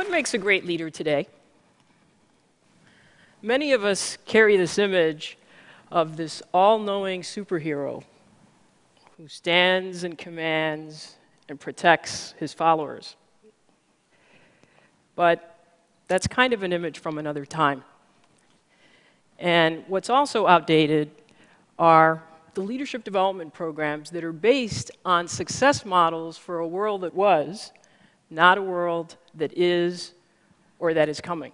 what makes a great leader today? Many of us carry this image of this all knowing superhero who stands and commands and protects his followers. But that's kind of an image from another time. And what's also outdated are the leadership development programs that are based on success models for a world that was, not a world that is or that is coming.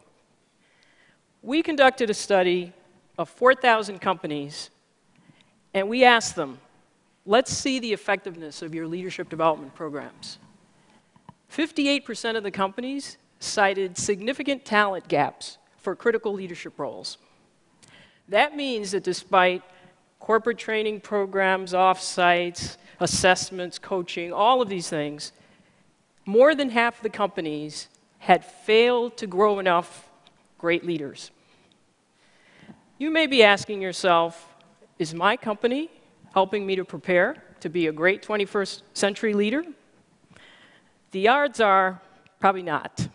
We conducted a study of 4,000 companies, and we asked them, let's see the effectiveness of your leadership development programs. 58% of the companies cited significant talent gaps for critical leadership roles. That means that despite corporate training programs, offsites, assessments, coaching, all of these things, more than half the companies had failed to grow enough great leaders. You may be asking yourself, is my company helping me to prepare to be a great 21st century leader? The odds are probably not.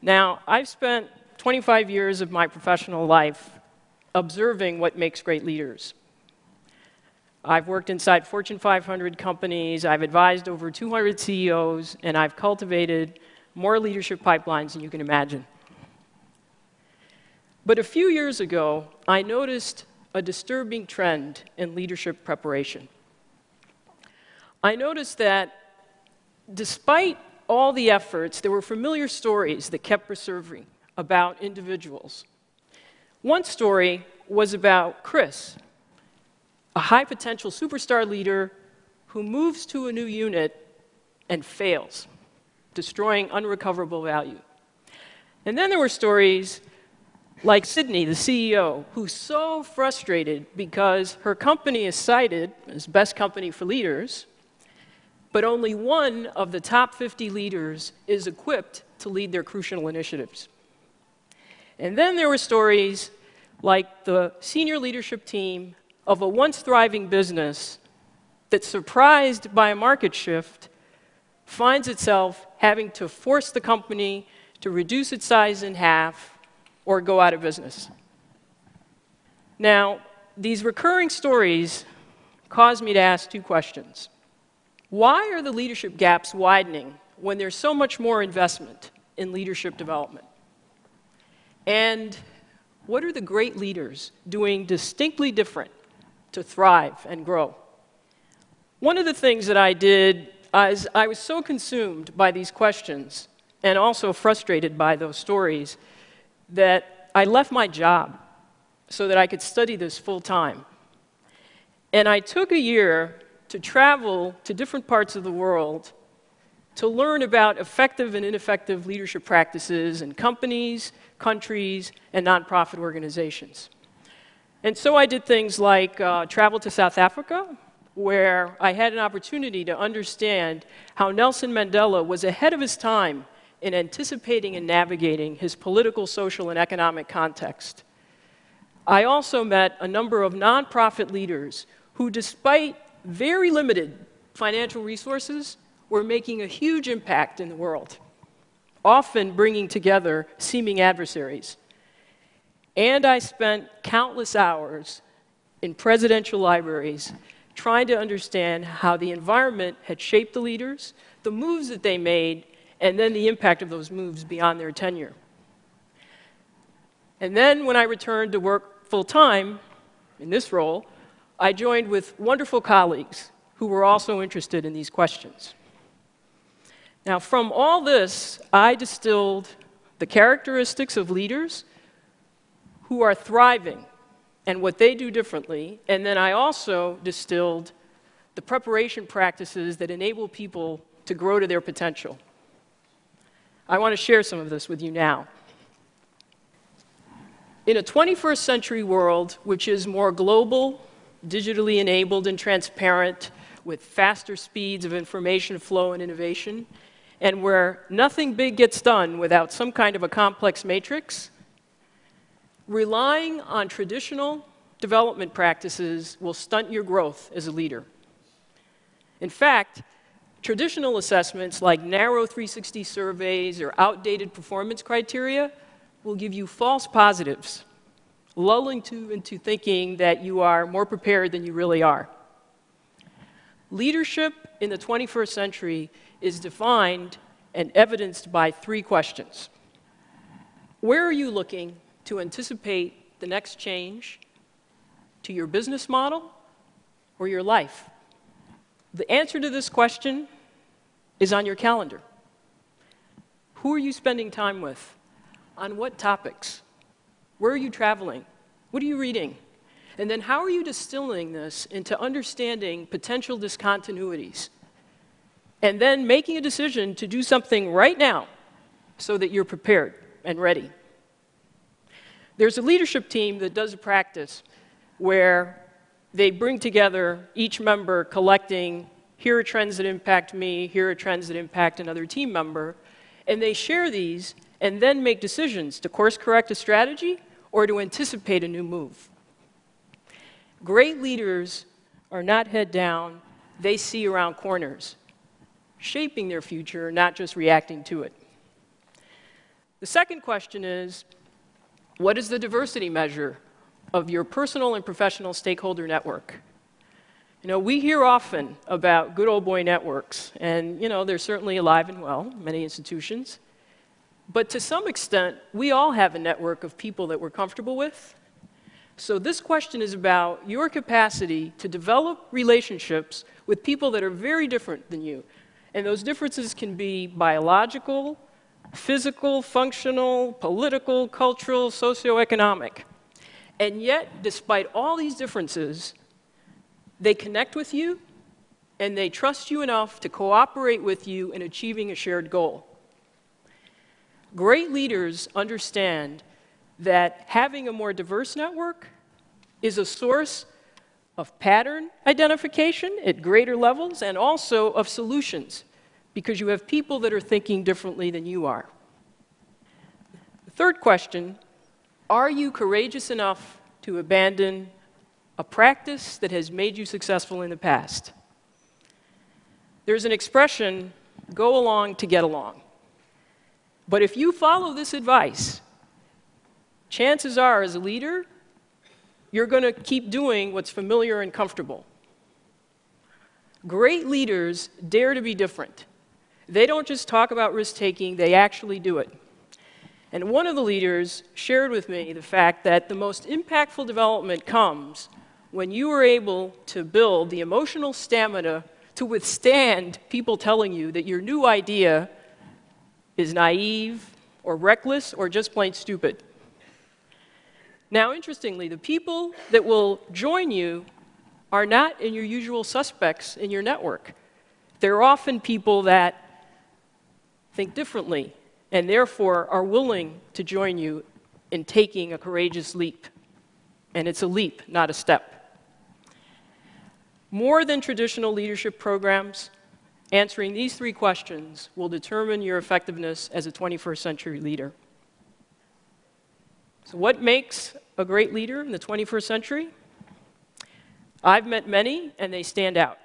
Now, I've spent 25 years of my professional life observing what makes great leaders. I've worked inside Fortune 500 companies, I've advised over 200 CEOs, and I've cultivated more leadership pipelines than you can imagine. But a few years ago, I noticed a disturbing trend in leadership preparation. I noticed that despite all the efforts, there were familiar stories that kept resurfacing about individuals one story was about Chris, a high potential superstar leader who moves to a new unit and fails, destroying unrecoverable value. And then there were stories like Sydney, the CEO, who's so frustrated because her company is cited as best company for leaders, but only one of the top 50 leaders is equipped to lead their crucial initiatives. And then there were stories like the senior leadership team of a once thriving business that's surprised by a market shift finds itself having to force the company to reduce its size in half or go out of business. Now, these recurring stories cause me to ask two questions. Why are the leadership gaps widening when there's so much more investment in leadership development? And what are the great leaders doing distinctly different to thrive and grow? One of the things that I did is I was so consumed by these questions and also frustrated by those stories that I left my job so that I could study this full time. And I took a year to travel to different parts of the world to learn about effective and ineffective leadership practices in companies, countries, and nonprofit organizations. And so I did things like uh, travel to South Africa, where I had an opportunity to understand how Nelson Mandela was ahead of his time in anticipating and navigating his political, social, and economic context. I also met a number of nonprofit leaders who, despite very limited financial resources, were making a huge impact in the world, often bringing together seeming adversaries. And I spent countless hours in presidential libraries trying to understand how the environment had shaped the leaders, the moves that they made, and then the impact of those moves beyond their tenure. And then when I returned to work full time in this role, I joined with wonderful colleagues who were also interested in these questions. Now, from all this, I distilled the characteristics of leaders who are thriving and what they do differently, and then I also distilled the preparation practices that enable people to grow to their potential. I want to share some of this with you now. In a 21st century world, which is more global, digitally enabled, and transparent, with faster speeds of information flow and innovation, and where nothing big gets done without some kind of a complex matrix, relying on traditional development practices will stunt your growth as a leader. In fact, Traditional assessments like narrow 360 surveys or outdated performance criteria will give you false positives, lulling you into thinking that you are more prepared than you really are. Leadership in the 21st century is defined and evidenced by three questions. Where are you looking to anticipate the next change to your business model or your life? The answer to this question is on your calendar. Who are you spending time with? On what topics? Where are you traveling? What are you reading? And then how are you distilling this into understanding potential discontinuities? And then making a decision to do something right now so that you're prepared and ready. There's a leadership team that does a practice where they bring together each member collecting here are trends that impact me, here are trends that impact another team member, and they share these and then make decisions to course correct a strategy or to anticipate a new move. Great leaders are not head down, they see around corners, shaping their future, not just reacting to it. The second question is what is the diversity measure of your personal and professional stakeholder network? You know, we hear often about good old boy networks, and you know, they're certainly alive and well, many institutions. But to some extent, we all have a network of people that we're comfortable with. So this question is about your capacity to develop relationships with people that are very different than you. And those differences can be biological, physical, functional, political, cultural, socioeconomic. And yet, despite all these differences, they connect with you and they trust you enough to cooperate with you in achieving a shared goal. Great leaders understand that having a more diverse network is a source of pattern identification at greater levels and also of solutions because you have people that are thinking differently than you are. The third question are you courageous enough to abandon a practice that has made you successful in the past. There's an expression go along to get along. But if you follow this advice, chances are, as a leader, you're going to keep doing what's familiar and comfortable. Great leaders dare to be different. They don't just talk about risk taking, they actually do it. And one of the leaders shared with me the fact that the most impactful development comes when you are able to build the emotional stamina to withstand people telling you that your new idea is naive or reckless or just plain stupid. Now, interestingly, the people that will join you are not in your usual suspects in your network. They're often people that think differently and therefore are willing to join you in taking a courageous leap. And it's a leap, not a step. More than traditional leadership programs, answering these three questions will determine your effectiveness as a 21st century leader. So, what makes a great leader in the 21st century? I've met many, and they stand out.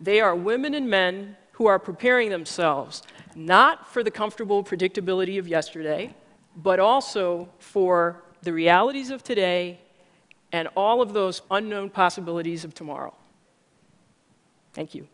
They are women and men who are preparing themselves not for the comfortable predictability of yesterday, but also for the realities of today and all of those unknown possibilities of tomorrow. Thank you.